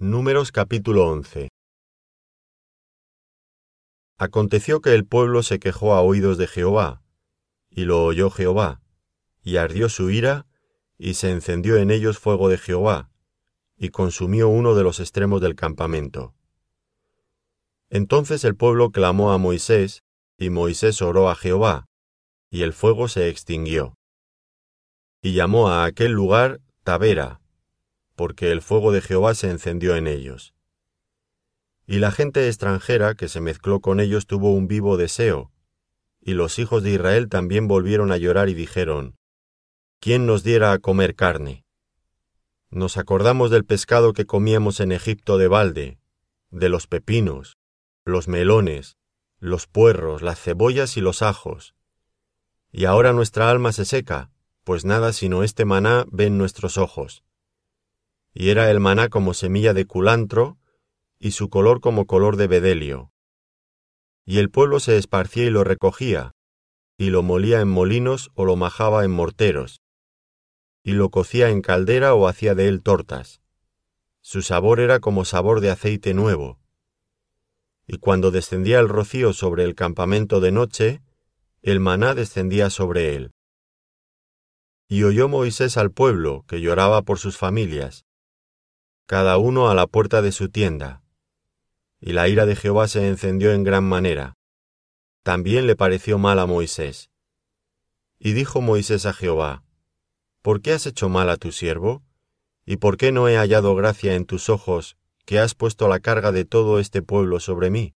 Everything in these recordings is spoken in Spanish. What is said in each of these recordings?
Números capítulo 11 Aconteció que el pueblo se quejó a oídos de Jehová, y lo oyó Jehová, y ardió su ira, y se encendió en ellos fuego de Jehová, y consumió uno de los extremos del campamento. Entonces el pueblo clamó a Moisés, y Moisés oró a Jehová, y el fuego se extinguió. Y llamó a aquel lugar Tabera, porque el fuego de Jehová se encendió en ellos. Y la gente extranjera que se mezcló con ellos tuvo un vivo deseo, y los hijos de Israel también volvieron a llorar y dijeron, ¿quién nos diera a comer carne? Nos acordamos del pescado que comíamos en Egipto de balde, de los pepinos, los melones, los puerros, las cebollas y los ajos. Y ahora nuestra alma se seca, pues nada sino este maná ven nuestros ojos y era el maná como semilla de culantro, y su color como color de bedelio. Y el pueblo se esparcía y lo recogía, y lo molía en molinos o lo majaba en morteros, y lo cocía en caldera o hacía de él tortas. Su sabor era como sabor de aceite nuevo. Y cuando descendía el rocío sobre el campamento de noche, el maná descendía sobre él. Y oyó Moisés al pueblo, que lloraba por sus familias, cada uno a la puerta de su tienda. Y la ira de Jehová se encendió en gran manera. También le pareció mal a Moisés. Y dijo Moisés a Jehová, ¿Por qué has hecho mal a tu siervo? ¿Y por qué no he hallado gracia en tus ojos, que has puesto la carga de todo este pueblo sobre mí?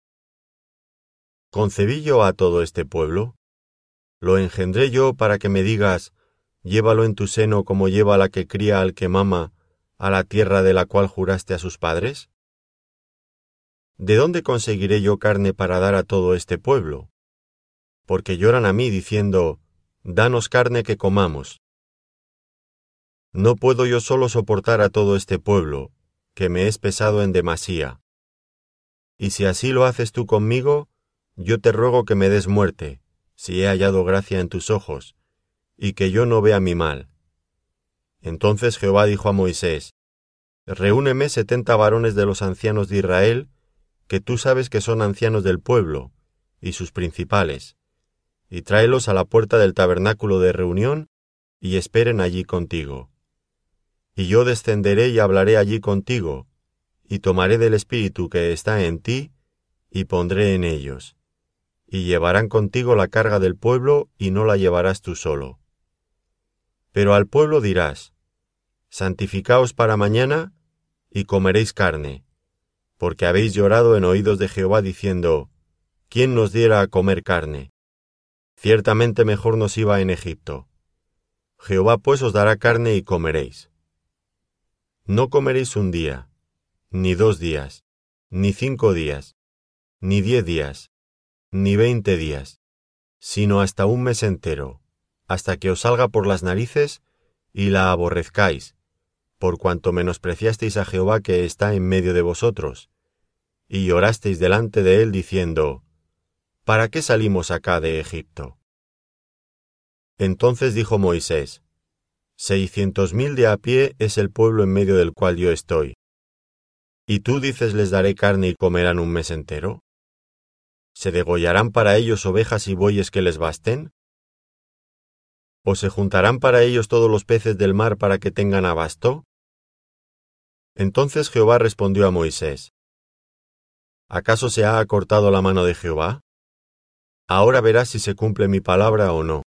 ¿Concebí yo a todo este pueblo? ¿Lo engendré yo para que me digas, llévalo en tu seno como lleva la que cría al que mama, a la tierra de la cual juraste a sus padres? ¿De dónde conseguiré yo carne para dar a todo este pueblo? Porque lloran a mí diciendo, Danos carne que comamos. No puedo yo solo soportar a todo este pueblo, que me es pesado en demasía. Y si así lo haces tú conmigo, yo te ruego que me des muerte, si he hallado gracia en tus ojos, y que yo no vea mi mal. Entonces Jehová dijo a Moisés, Reúneme setenta varones de los ancianos de Israel, que tú sabes que son ancianos del pueblo, y sus principales, y tráelos a la puerta del tabernáculo de reunión, y esperen allí contigo. Y yo descenderé y hablaré allí contigo, y tomaré del Espíritu que está en ti, y pondré en ellos. Y llevarán contigo la carga del pueblo, y no la llevarás tú solo. Pero al pueblo dirás, Santificaos para mañana, y comeréis carne, porque habéis llorado en oídos de Jehová diciendo, ¿quién nos diera a comer carne? Ciertamente mejor nos iba en Egipto. Jehová pues os dará carne y comeréis. No comeréis un día, ni dos días, ni cinco días, ni diez días, ni veinte días, sino hasta un mes entero, hasta que os salga por las narices y la aborrezcáis, por cuanto menospreciasteis a Jehová que está en medio de vosotros, y llorasteis delante de él diciendo, ¿Para qué salimos acá de Egipto? Entonces dijo Moisés, Seiscientos mil de a pie es el pueblo en medio del cual yo estoy. ¿Y tú dices les daré carne y comerán un mes entero? ¿Se degollarán para ellos ovejas y bueyes que les basten? ¿O se juntarán para ellos todos los peces del mar para que tengan abasto? Entonces Jehová respondió a Moisés, ¿acaso se ha acortado la mano de Jehová? Ahora verás si se cumple mi palabra o no.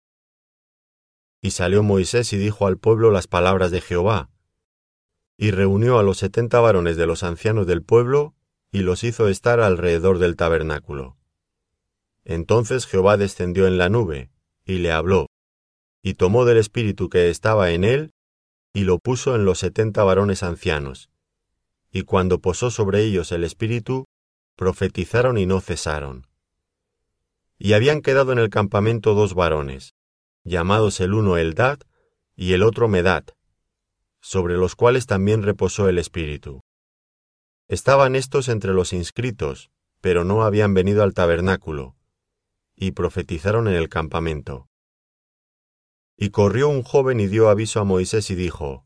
Y salió Moisés y dijo al pueblo las palabras de Jehová, y reunió a los setenta varones de los ancianos del pueblo, y los hizo estar alrededor del tabernáculo. Entonces Jehová descendió en la nube, y le habló, y tomó del espíritu que estaba en él, y lo puso en los setenta varones ancianos. Y cuando posó sobre ellos el espíritu, profetizaron y no cesaron. Y habían quedado en el campamento dos varones, llamados el uno Eldad y el otro Medad, sobre los cuales también reposó el espíritu. Estaban estos entre los inscritos, pero no habían venido al tabernáculo, y profetizaron en el campamento. Y corrió un joven y dio aviso a Moisés y dijo,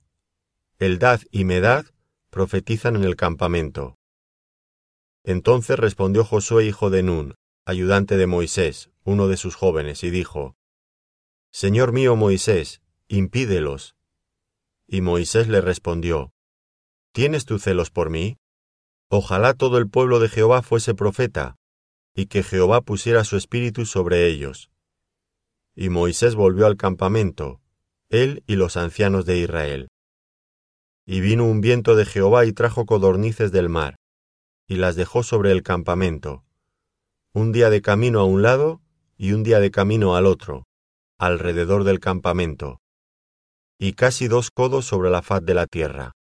Eldad y Medad profetizan en el campamento. Entonces respondió Josué hijo de Nun, ayudante de Moisés, uno de sus jóvenes, y dijo, Señor mío Moisés, impídelos. Y Moisés le respondió, ¿Tienes tú celos por mí? Ojalá todo el pueblo de Jehová fuese profeta, y que Jehová pusiera su espíritu sobre ellos. Y Moisés volvió al campamento, él y los ancianos de Israel. Y vino un viento de Jehová y trajo codornices del mar, y las dejó sobre el campamento, un día de camino a un lado y un día de camino al otro, alrededor del campamento, y casi dos codos sobre la faz de la tierra.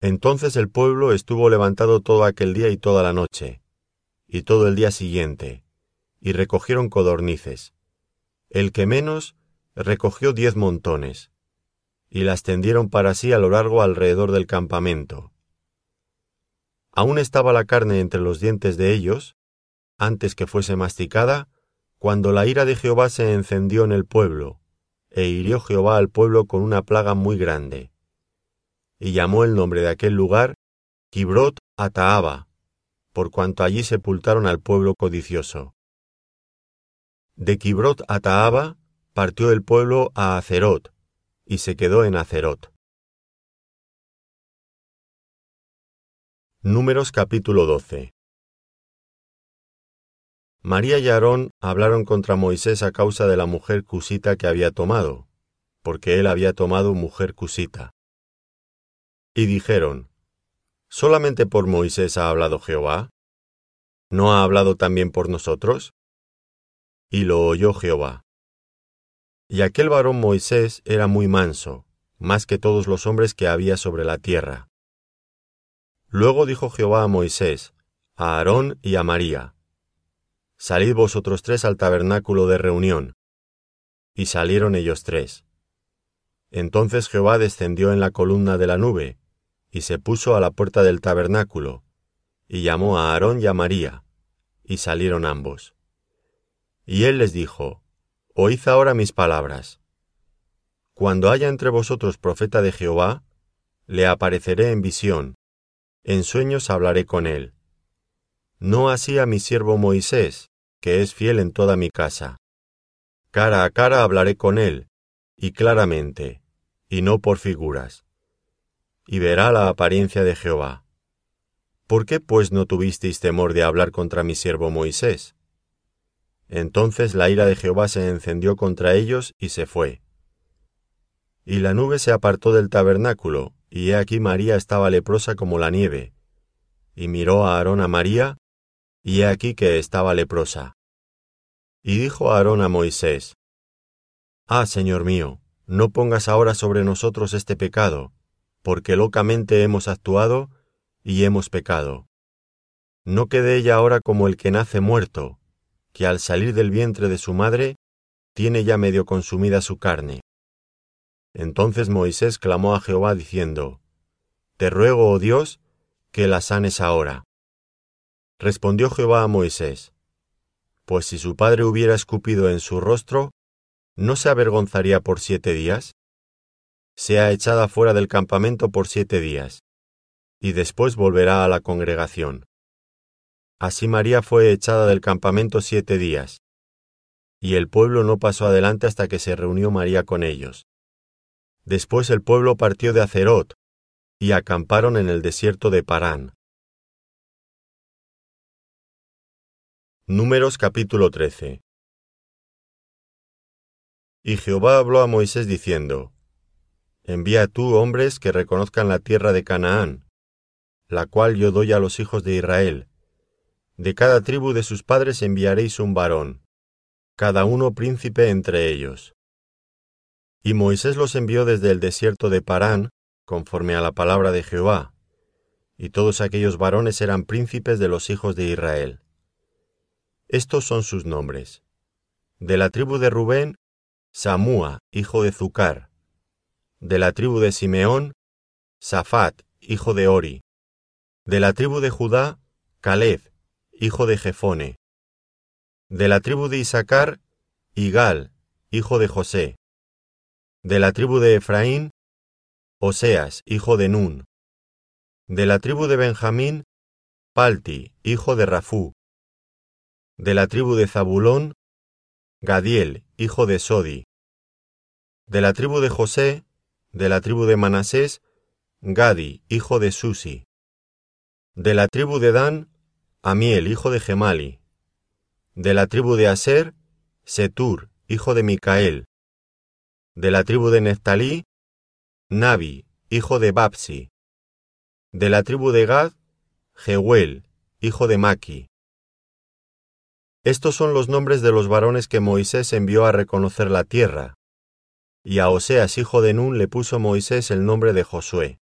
Entonces el pueblo estuvo levantado todo aquel día y toda la noche, y todo el día siguiente, y recogieron codornices. El que menos recogió diez montones, y las tendieron para sí a lo largo alrededor del campamento. Aún estaba la carne entre los dientes de ellos, antes que fuese masticada, cuando la ira de Jehová se encendió en el pueblo, e hirió Jehová al pueblo con una plaga muy grande y llamó el nombre de aquel lugar Kibrot Ataaba, por cuanto allí sepultaron al pueblo codicioso. De Kibrot Ataaba partió el pueblo a Acerot, y se quedó en Acerot. Números capítulo 12 María y Aarón hablaron contra Moisés a causa de la mujer cusita que había tomado, porque él había tomado mujer cusita. Y dijeron, ¿Solamente por Moisés ha hablado Jehová? ¿No ha hablado también por nosotros? Y lo oyó Jehová. Y aquel varón Moisés era muy manso, más que todos los hombres que había sobre la tierra. Luego dijo Jehová a Moisés, a Aarón y a María, Salid vosotros tres al tabernáculo de reunión. Y salieron ellos tres. Entonces Jehová descendió en la columna de la nube, y se puso a la puerta del tabernáculo, y llamó a Aarón y a María, y salieron ambos. Y él les dijo, Oíd ahora mis palabras. Cuando haya entre vosotros profeta de Jehová, le apareceré en visión, en sueños hablaré con él. No así a mi siervo Moisés, que es fiel en toda mi casa. Cara a cara hablaré con él, y claramente, y no por figuras y verá la apariencia de Jehová. ¿Por qué pues no tuvisteis temor de hablar contra mi siervo Moisés? Entonces la ira de Jehová se encendió contra ellos y se fue. Y la nube se apartó del tabernáculo, y he aquí María estaba leprosa como la nieve. Y miró a Aarón a María, y he aquí que estaba leprosa. Y dijo Aarón a Moisés, Ah, Señor mío, no pongas ahora sobre nosotros este pecado, porque locamente hemos actuado y hemos pecado. No quede ella ahora como el que nace muerto, que al salir del vientre de su madre tiene ya medio consumida su carne. Entonces Moisés clamó a Jehová diciendo, Te ruego, oh Dios, que la sanes ahora. Respondió Jehová a Moisés, Pues si su padre hubiera escupido en su rostro, ¿no se avergonzaría por siete días? sea echada fuera del campamento por siete días, y después volverá a la congregación. Así María fue echada del campamento siete días, y el pueblo no pasó adelante hasta que se reunió María con ellos. Después el pueblo partió de Acerot, y acamparon en el desierto de Parán. Números capítulo 13 Y Jehová habló a Moisés diciendo, Envía tú hombres que reconozcan la tierra de Canaán, la cual yo doy a los hijos de Israel. De cada tribu de sus padres enviaréis un varón, cada uno príncipe entre ellos. Y Moisés los envió desde el desierto de Parán, conforme a la palabra de Jehová, y todos aquellos varones eran príncipes de los hijos de Israel. Estos son sus nombres. De la tribu de Rubén, Samúa, hijo de Zucar, de la tribu de Simeón, Safat, hijo de Ori. De la tribu de Judá, Caleb, hijo de Jefone. De la tribu de Isaacar, Igal, hijo de José. De la tribu de Efraín, Oseas, hijo de Nun. De la tribu de Benjamín, Palti, hijo de Rafú. De la tribu de Zabulón, Gadiel, hijo de Sodi. De la tribu de José, de la tribu de Manasés, Gadi, hijo de Susi. De la tribu de Dan, Amiel, hijo de Gemali. De la tribu de Aser, Setur, hijo de Micael. De la tribu de Neftalí, Nabi, hijo de Babsi. De la tribu de Gad, Jehuel, hijo de Maki. Estos son los nombres de los varones que Moisés envió a reconocer la tierra. Y a Oseas, hijo de Nun, le puso Moisés el nombre de Josué.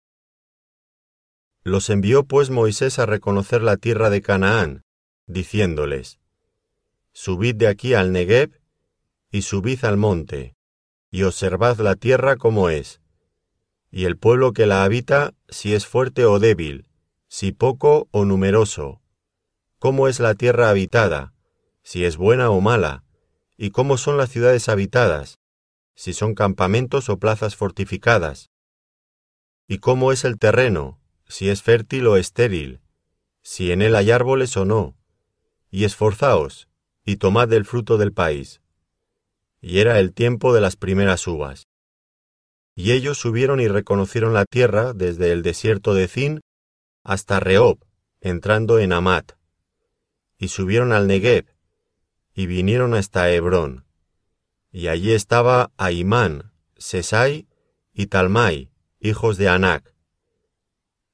Los envió pues Moisés a reconocer la tierra de Canaán, diciéndoles, Subid de aquí al Negev, y subid al monte, y observad la tierra como es, y el pueblo que la habita, si es fuerte o débil, si poco o numeroso, cómo es la tierra habitada, si es buena o mala, y cómo son las ciudades habitadas, si son campamentos o plazas fortificadas, y cómo es el terreno, si es fértil o estéril, si en él hay árboles o no, y esforzaos, y tomad el fruto del país y era el tiempo de las primeras uvas. Y ellos subieron y reconocieron la tierra desde el desierto de Zin hasta Rehob, entrando en Amat. Y subieron al Negev, y vinieron hasta Hebrón. Y allí estaba Aimán, Sesai y Talmai, hijos de Anac.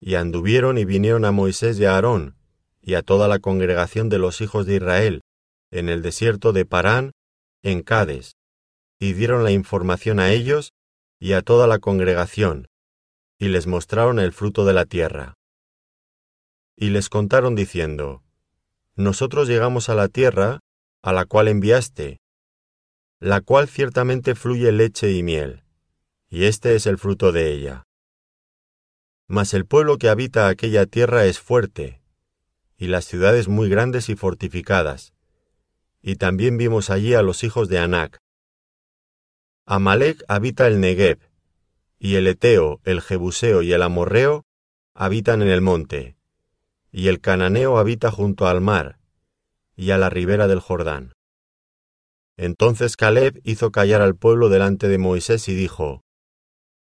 Y anduvieron y vinieron a Moisés y a Aarón, y a toda la congregación de los hijos de Israel, en el desierto de Parán, en Cades, y dieron la información a ellos y a toda la congregación, y les mostraron el fruto de la tierra. Y les contaron diciendo, Nosotros llegamos a la tierra a la cual enviaste, la cual ciertamente fluye leche y miel, y este es el fruto de ella. Mas el pueblo que habita aquella tierra es fuerte, y las ciudades muy grandes y fortificadas, y también vimos allí a los hijos de Anac, Amalek habita el Negev, y el Eteo, el Jebuseo y el Amorreo habitan en el monte, y el Cananeo habita junto al mar, y a la ribera del Jordán. Entonces Caleb hizo callar al pueblo delante de Moisés y dijo,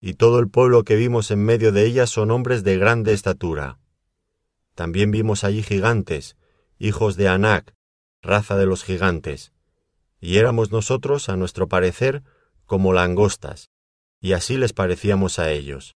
y todo el pueblo que vimos en medio de ella son hombres de grande estatura. También vimos allí gigantes, hijos de Anac, raza de los gigantes, y éramos nosotros, a nuestro parecer, como langostas, y así les parecíamos a ellos.